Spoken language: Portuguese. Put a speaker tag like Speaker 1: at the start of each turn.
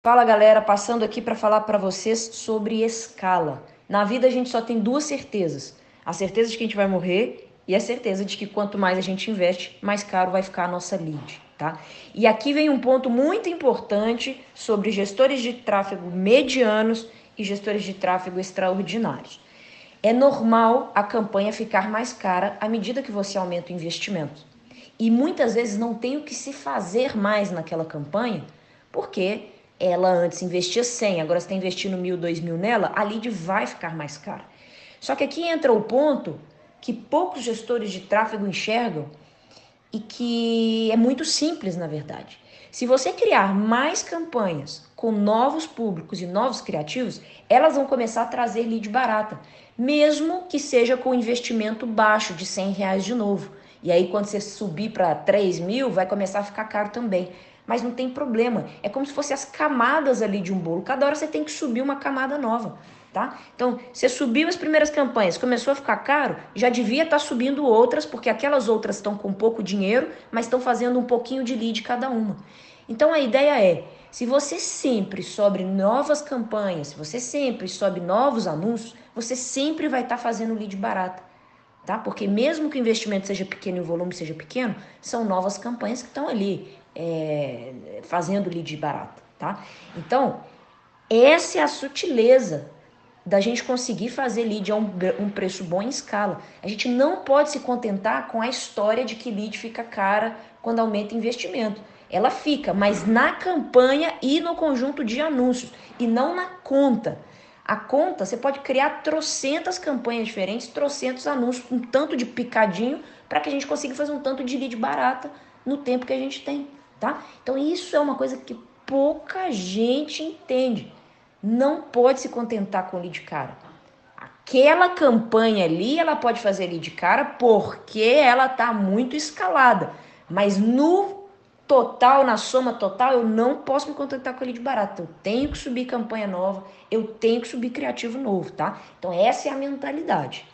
Speaker 1: Fala galera, passando aqui para falar para vocês sobre escala. Na vida a gente só tem duas certezas: a certeza de que a gente vai morrer e a certeza de que quanto mais a gente investe, mais caro vai ficar a nossa lead, tá? E aqui vem um ponto muito importante sobre gestores de tráfego medianos e gestores de tráfego extraordinários. É normal a campanha ficar mais cara à medida que você aumenta o investimento. E muitas vezes não tem o que se fazer mais naquela campanha, porque ela antes investia 100, agora você está investindo mil, dois mil nela, a lead vai ficar mais cara. Só que aqui entra o ponto que poucos gestores de tráfego enxergam e que é muito simples, na verdade. Se você criar mais campanhas com novos públicos e novos criativos, elas vão começar a trazer lead barata, mesmo que seja com investimento baixo de 100 reais de novo. E aí, quando você subir para 3 mil, vai começar a ficar caro também mas não tem problema. É como se fossem as camadas ali de um bolo. Cada hora você tem que subir uma camada nova, tá? Então, você subiu as primeiras campanhas, começou a ficar caro, já devia estar tá subindo outras, porque aquelas outras estão com pouco dinheiro, mas estão fazendo um pouquinho de lead cada uma. Então, a ideia é, se você sempre sobe novas campanhas, se você sempre sobe novos anúncios, você sempre vai estar tá fazendo lead barata. Tá? Porque mesmo que o investimento seja pequeno e o volume seja pequeno, são novas campanhas que estão ali é, fazendo lead barata, tá? Então, essa é a sutileza da gente conseguir fazer lead a um, um, preço bom em escala. A gente não pode se contentar com a história de que lead fica cara quando aumenta investimento. Ela fica, mas na campanha e no conjunto de anúncios, e não na conta. A conta, você pode criar trocentas campanhas diferentes, trocentos anúncios, um tanto de picadinho, para que a gente consiga fazer um tanto de lead barata no tempo que a gente tem tá? Então isso é uma coisa que pouca gente entende. Não pode se contentar com lead cara. Aquela campanha ali, ela pode fazer lead cara porque ela tá muito escalada, mas no total, na soma total, eu não posso me contentar com lead barato. Eu tenho que subir campanha nova, eu tenho que subir criativo novo, tá? Então essa é a mentalidade.